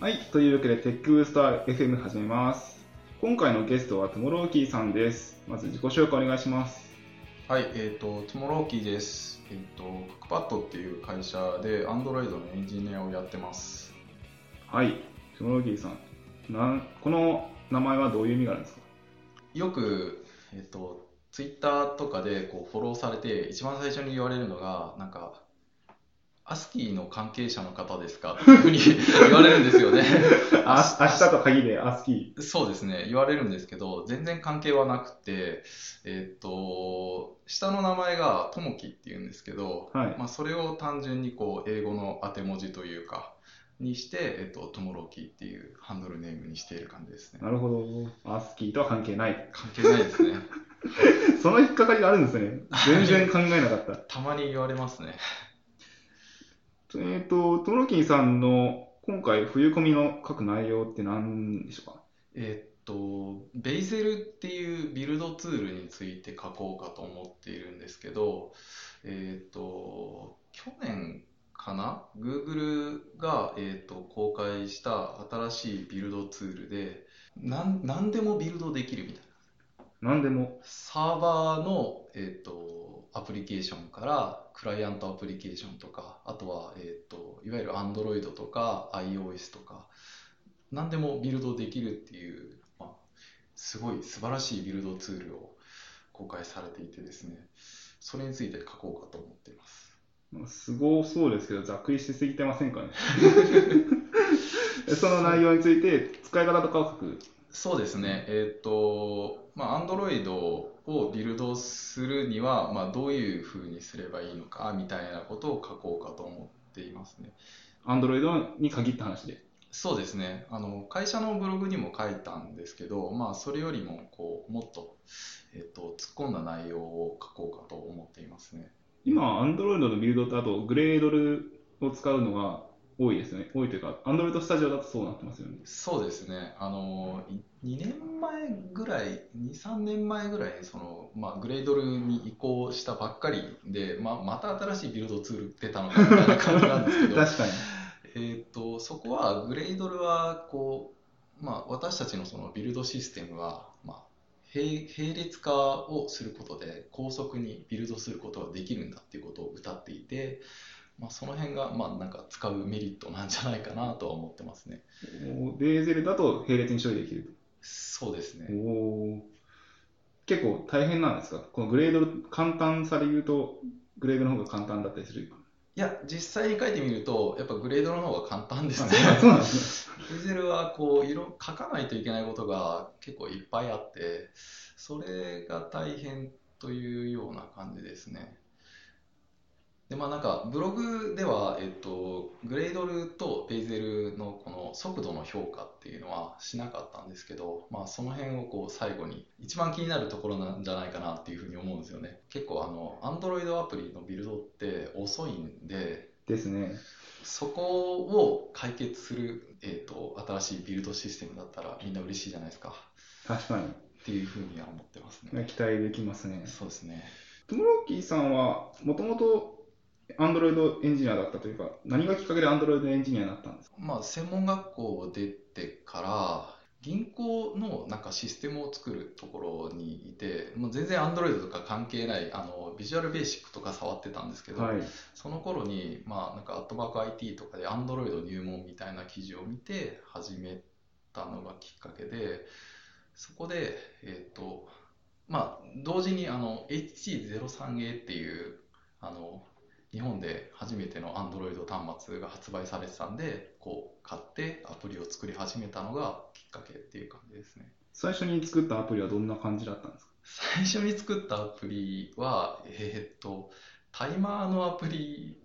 はい、というわけで、テックブースター FM 始めます。今回のゲストはトモローキーさんです。まず自己紹介お願いします。はい、えっ、と、トモローキーです。えっ、と、クックパッドっていう会社で Android のエンジニアをやってます。はい、トモローキーさん。なんこの名前はどういう意味があるんですか？よく、えっ、と、Twitter とかでこうフォローされて、一番最初に言われるのが、なんか、アスキーの関係者の方ですか？っていうふうに 言われるんですよね。あ明日と鍵でアスキそうですね、言われるんですけど、全然関係はなくて、えっ、と、下の名前がともきっていうんですけど、はいまあ、それを単純にこう英語の当て文字というか、にして、えっ、と、ともろきっていうハンドルネームにしている感じですねー。。なるほど。アスキーとは関係ない。関係ないですね。その引っかかりがあるんですね。全然考えなかった。たまに言われますね。えっ、と、トロキーさんの今回冬込みの書く内容って何でしょうか？えっと、ベイゼルっていうビルドツールについて書こうかと思っているんですけど、えっと、去年かな ?Google が、えっと、公開した新しいビルドツールで、なん、何でもビルドできるみたいな。何でも。サーバーの、えっと、アプリケーションからクライアントアプリケーションとか、あとは、えっと、いわゆる Android とか iOS とか、何でもビルドできるっていう、まあ、すごい素晴らしいビルドツールを公開されていてですね、それについて書こうかと思っています。まあすごそうですけど、ざっくりしすぎてませんかね。その内容について、使い方とかを書く。そうですね、えっと、まあ、Android をビルドするには、まあ、どういうふうにすればいいのかみたいなことを書こうかと思っていますね。Android に限った話で。そうですねあの会社のブログにも書いたんですけど、まあ、それよりもこうもっと,、えっと突っ込んだ内容を書こうかと思っていますね。今、Android のビルドとあと、グレードルを使うのが多いですよね。多いというか、Android Studio だとそうなってますよね。そうですねあの2年前ぐらい23年前ぐらいにその、まあ、グレードルに移行したばっかりで、まあ、また新しいビルドツール出たのかみたいな感じなんですけど 確かに。えー、とそこはグレードルはこう、まあ、私たちのそのビルドシステムは、まあ、並並列化をすることで高速にビルドすることができるんだっていうことまあ、その辺がまあなんか使うメリットなんじゃないかなとは思ってますね。ベーゼルだと並列に処理できるそうですねと。おー結構大変なんですか？このグレードル、簡単さで言うと、グレードの方が簡単だったりする？いや実際に書いてみるとやっぱグレードの方が簡単ですね。そうなんですね。ディゼルはこう色書かないといけないことが結構いっぱいあってそれが大変というような感じですねでまあなんかブログでは、えっと、グレードルとベイゼルのこの速度の評価っていうのはしなかったんですけど、まあ、その辺をこう最後に一番気になるところなんじゃないかなっていうふうに思うんですよね結構あの Android アプリのビルドって遅いんでですね。そこを解決する、えー、と新しいビルドシステムだったらみんな嬉しいじゃないですか確かに。っていうふうには思ってますね。期待できますね。そうですね。トモロッキーさんは、もともと Android エンジニアだったというか、何がきっかけで Android エンジニアになったんですか？まあ専門学校を出てから銀行のなんかシステムを作るところにいて、もう全然 Android とか関係ないあのビジュアルベーシックとか触ってたんですけど、はい。その頃に、まあ、なんか、アットマーク IT とかで Android 入門みたいな記事を見て始めたのがきっかけで、そこで、えっ、と、まあ、同時にあの HT03A っていう、あの、日本で初めての Android 端末が発売されてたんで、こう、買ってアプリを作り始めたのがきっかけっていう感じですね。最初に作ったアプリはどんな感じだったんですか？最初に作ったアプリは、えーっと、タイマーのアプリ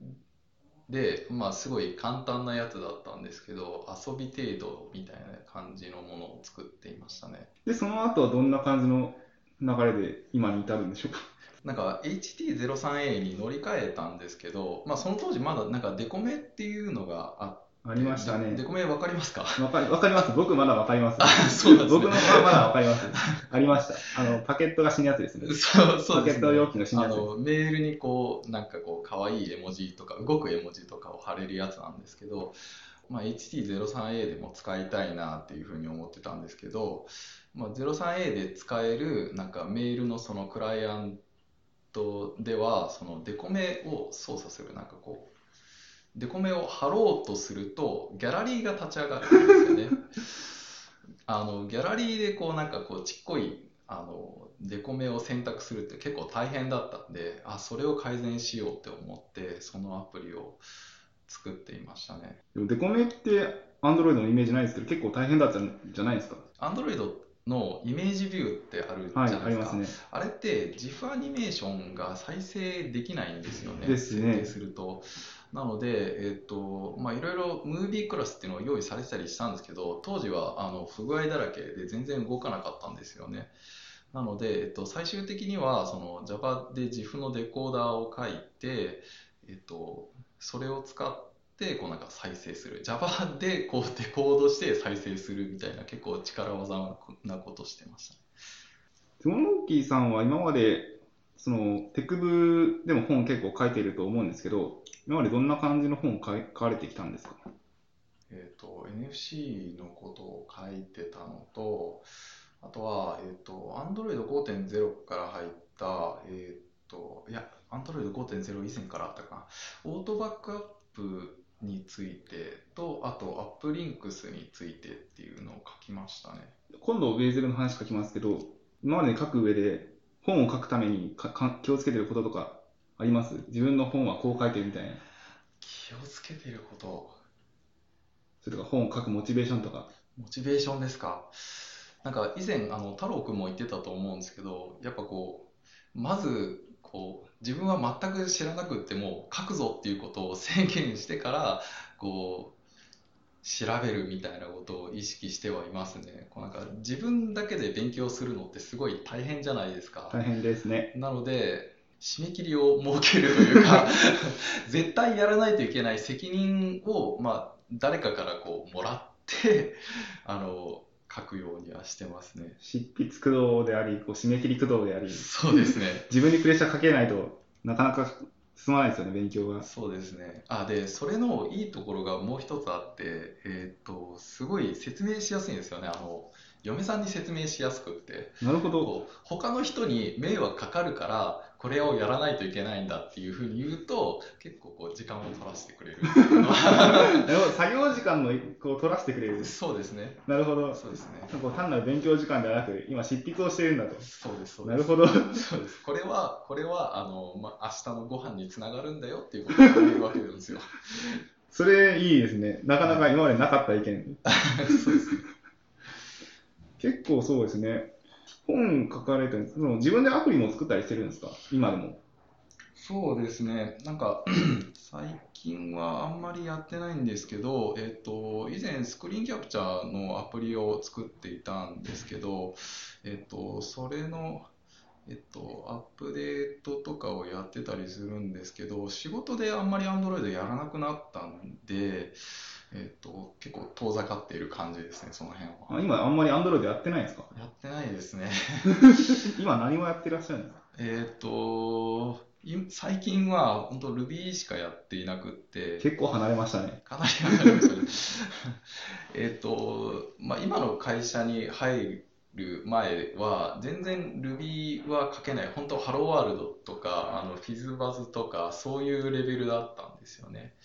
で、まあ、すごい簡単なやつだったんですけど、遊び程度みたいな感じのものを作っていましたね。で、その後はどんな感じの流れで今に至るんでしょうか？なんか HT03A に乗り換えたんですけど、まあ、その当時まだなんかデコメっていうのがあって、ありましたねデデ。コメわかりますか？わかりわかります。僕まだわかります。あ、そうです僕のね。はまだわかります。ありました。あの、パケットが死ぬやつですね。そうそうですね。パケット容器の死ぬやつ。あのメールにこうなんかこう可愛い絵文字とか動く絵文字とかを貼れるやつなんですけど、まあ、HT03A でも使いたいなっていうふうに思ってたんですけど、まあ、03A で使えるなんかメールのそのクライアントではそのデコメを操作するなんかこうデコメを貼ろうとするとギャラリーが立ち上がるんですよね。あのギャラリーでこうなんかこうちっこいあのデコメを選択するって結構大変だったんであそれを改善しようって思ってそのアプリを作っていましたね。でもデコメって Android のイメージないですけど結構大変だったんじゃないですか？Android のイメージビューってあるじゃはいないですか、ありますねあれって GIF アニメーションが再生できないんですよね、ですね設定すると。なので、えっとまあ、いろいろムービークラスっていうのを用意されてたりしたんですけど、当時はあの不具合だらけで全然動かなかったんですよね。なので、えっと、最終的にはその Java で GIF のデコーダーを書いて、えっと、それを使ってこうなんか再生する。Java でこうデコードして再生するみたいな結構力技なことしてましたね。テモロッキーさんは今までそのテクブでも本結構書いていると思うんですけど今までどんな感じの本を書かれてきたんですか？えっと NFC のことを書いてたのとあとは、えっと Android 5.0から入った、えっといや Android 5.0以前からあったかな。オートバックアップについてとあとアップリンクスについてっていうのを書きましたね。今度ベーゼルの話書きますけど今まで書く上で本を書くためにかか気をつけてることとかあります？自分の本はこう書いてるみたいな。気をつけていること。それとか本を書くモチベーションとか。モチベーションですか？なんか以前あの太郎くんも言ってたと思うんですけどやっぱこうまずこう自分は全く知らなくっても書くぞっていうことを宣言してからこう調べるみたいなことを意識してはいますね。こうなんか自分だけで勉強するのってすごい大変じゃないですか。大変ですね。なので締め切りを設けるというか 絶対やらないといけない責任を、まあ、誰かからこうもらってあの書くようにはしてますね。執筆駆動でありこう締め切り駆動であり。そうですね。自分にプレッシャーかけないとなかなか進まないですよね勉強が。そうですね。あでそれのいいところがもう一つあってえっ、とすごい説明しやすいんですよね。あの嫁さんに説明しやすくって。なるほど。こう他の人に迷惑かかるからこれをやらないといけないんだっていうふうに言うと結構こう時間を取らせてくれる 作業時間のこう取らせてくれる。そうですね。なるほど。そうですね。単なる勉強時間ではなく今執筆をしているんだと。そうですそうです。なるほど。そうです。これはこれはあの、まあ、明日のご飯につながるんだよっていうことを言うわけなんですよ。それいいですね。なかなか今までなかった意見。そうですね。結構そうですね本書かれてるその自分でアプリも作ったりしてるんですか？今でも。そうですね、なんか 最近はあんまりやってないんですけど、えっと、以前スクリーンキャプチャーのアプリを作っていたんですけど、えっと、それの、えっと、アップデートとかをやってたりするんですけど、仕事であんまり Android やらなくなったんで、えっと、結構遠ざかっている感じですね、その辺は。あ今あんまり Android やってないんですか？やってないですね。今何をやってらっしゃるんですか？えっと、い最近は本当 Ruby しかやっていなくって、結構離れましたねかなり離れましたね。えっと、まあ、今の会社に入る前は、全然 Ruby は書けない。本当、ハローワールドとか、あの、フィズバズとか、そういうレベルだったんですよね。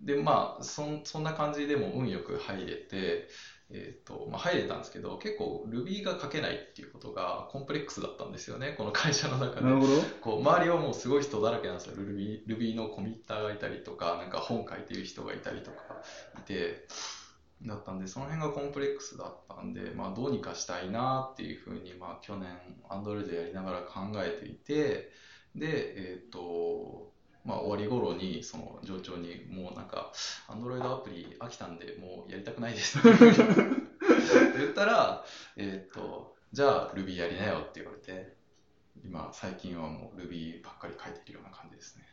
で、まあ、そんそんな感じでも運よく入れて、えっと、まあ、入れたんですけど、結構 Ruby が書けないっていうことがコンプレックスだったんですよね、この会社の中で。なるほどこう周りはもうすごい人だらけなんですよ Ruby, Ruby のコミッターがいたりとかなんか本書いてる人がいたりとかいてだったんでその辺がコンプレックスだったんで、まあ、どうにかしたいなっていうふうに、まあ、去年 Android やりながら考えていてでえっ、とまあ、終わり頃にその上長にもうなんか Android アプリ飽きたんでもうやりたくないです。って言ったらえっ、とじゃあ Ruby やりなよって言われて今最近はもう Ruby ばっかり書いてるような感じですね。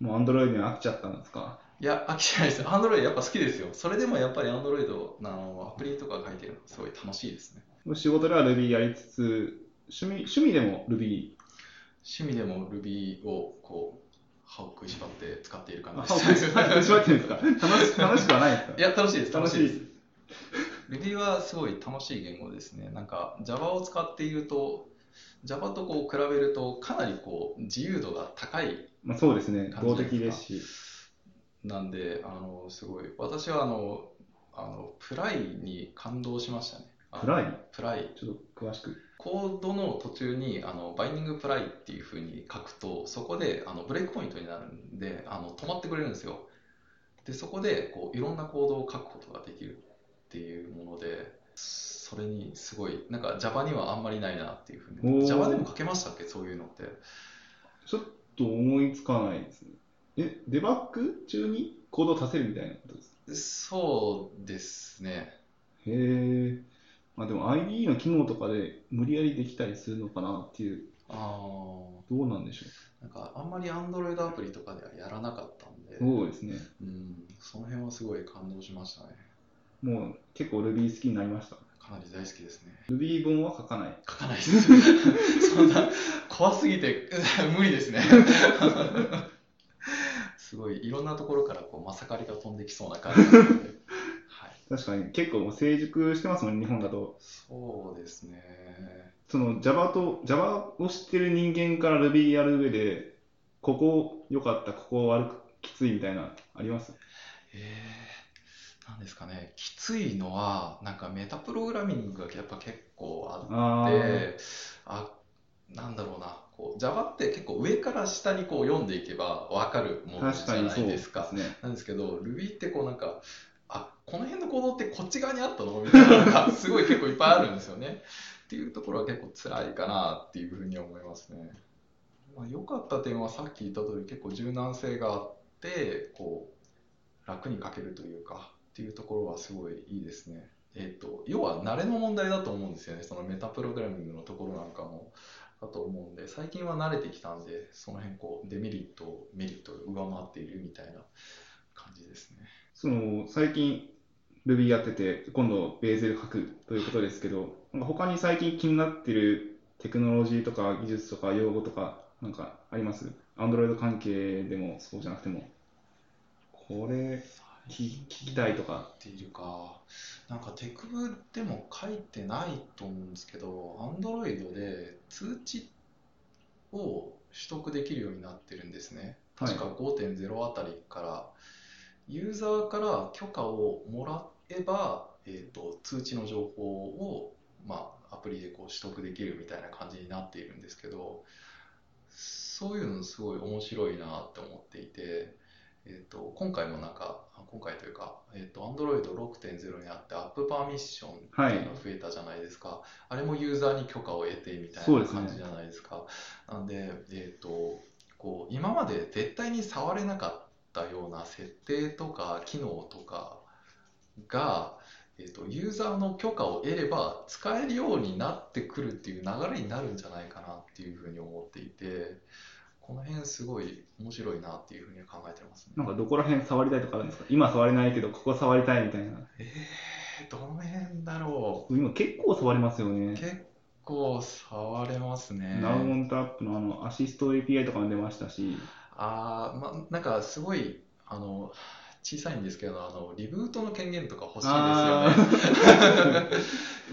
もう Android に飽きちゃったんですか？いや飽きてないです。Android やっぱ好きですよ。それでもやっぱり Android のアプリとか書いてるのすごい楽しいですね。仕事では Ruby やりつつ趣味趣味でも Ruby 趣味でも Ruby をこう歯を食いしばって使っている感あじ歯をです。食い歯を食いしばってるんですか？楽し楽しくはないですか？いや、楽しいです、楽しいです。Ruby はすごい楽しい言語ですね。なんか Java を使っていると、Java とこう比べるとかなりこう自由度が高いまあ、そうですね。動的ですし。なんで、あのすごい、私はあのあの Pry に感動しましたね。 Pry？Pry。ちょっと詳しく。コードの途中にあの binding pry っていうふうに書くと、そこであのブレイクポイントになるんで、あの止まってくれるんですよ。で、そこでこういろんなコードを書くことができるっていうもので、それにすごい、なんか Java にはあんまりないなっていうふうに。Java でも書けましたっけ、そういうのって。ちょっと思いつかないですね。え、デバッグ中にコードを足せるみたいなことですそうですね。へえ。まあでも IDE の機能とかで無理やりできたりするのかなっていう、あーどうなんでしょなんかあんまり Android アプリとかではやらなかったんで、う。そうですね。うん、その辺はすごい感動しましたね。もう結構 Ruby 好きになりました。かなり大好きですね。Ruby 本は書かない。書かないです。そんな怖すぎて 無理ですね。すごいいろんなところからこうまさかりが飛んできそうな感じなので、はい、確かに結構成熟してますもんね、日本だと。そうですね。その Java と、Java を知ってる人間から Ruby やる上で、ここ良かった、ここ悪く、きついみたいな、あります？えー、なんですかね、きついのは、なんかメタプログラミングがやっぱ結構あって、あ、なんだろうな、こう Java って結構上から下にこう読んでいけば分かるものじゃないですか。すね。なんですけど、Ruby ってこうなんか、あこの辺のコードってこっち側にあったの？みたいなのがすごい結構いっぱいあるんですよね。っていうところは結構辛いかなっていうふうに思いますね。まあ、良かった点はさっき言った通り結構柔軟性があって、こう楽に書けるというかっていうところはすごいいいですね。えっと要は慣れの問題だと思うんですよね。そのメタプログラミングのところなんかも。だと思うんで最近は慣れてきたんでその辺こうデメリットメリットを上回っているみたいな感じですねその、最近 Ruby やってて、今度ベーゼル書くということですけど、なんか他に最近気になってるテクノロジーとか技術とか用語とか、なんかあります ?Android 関係でもそうじゃなくても、これ聞聞きたいとか。っているかなんかテクブでも書いてないと思うんですけど Android で通知を取得できるようになってるんですね確か5.0あたりからユーザーから許可をもらえば、えー、と通知の情報を、まあ、アプリでこう取得できるみたいな感じになっているんですけどそういうのすごい面白いなって思っていて、えー、と今回もなんかあ今回というか、えー、と Android6.0 にあってアップパーミッションっていうのが増えたじゃないですか、あれもユーザーに許可を得てみたいな感じじゃないですか。なんで、えー、とこう今まで絶対に触れなかったような設定とか機能とかが、えー、とユーザーの許可を得れば使えるようになってくるっていう流れになるんじゃないかなっていうふうに思っていてこの辺すごい面白いなっていうふうには考えてますね。なんかどこら辺触りたいとかあるんですか？今触れないけど、ここ触りたいみたいな。えー、どの辺だろ今結構触れますようね。結構触れますね。ナウオンタップのあのアシスト API とかも出ましたし、あーまあ、なんかすごいあの小さいんですけどあのリブートの権限とか欲しいあですよね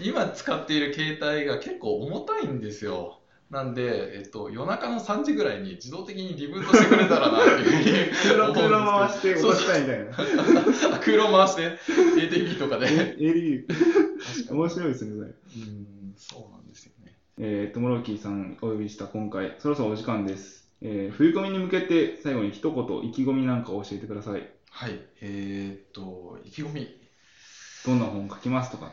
今使っている携帯が結構重たいんですよなんで、えっと、夜中の3時ぐらいに自動的にリブートしてくれたらなっていうクふうに 思うんですけど回して落としたいみたいな。あ空論回して ATP とかでえ ADU。確かに面白いですね、それ。うんそうなんですよねえー、トモローキーさんお呼びした今回、そろそろお時間です。えー、冬込みに向けて最後に一言意気込みなんかを教えてください。はいえーっと意気込みどんな本書きますとか？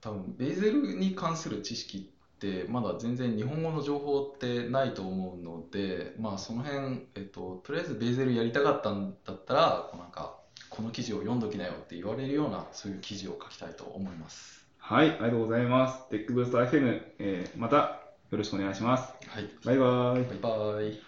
多分ベーゼルに関する知識ってまだ全然日本語の情報ってないと思うのでまあその辺、えっと、とりあえずベーゼルやりたかったんだったらこうなんかこの記事を読んどきなよって言われるようなそういう記事を書きたいと思いますはい、ありがとうございます。テックブースト FM、えー、またよろしくお願いします。はいバイバイ。バイバイ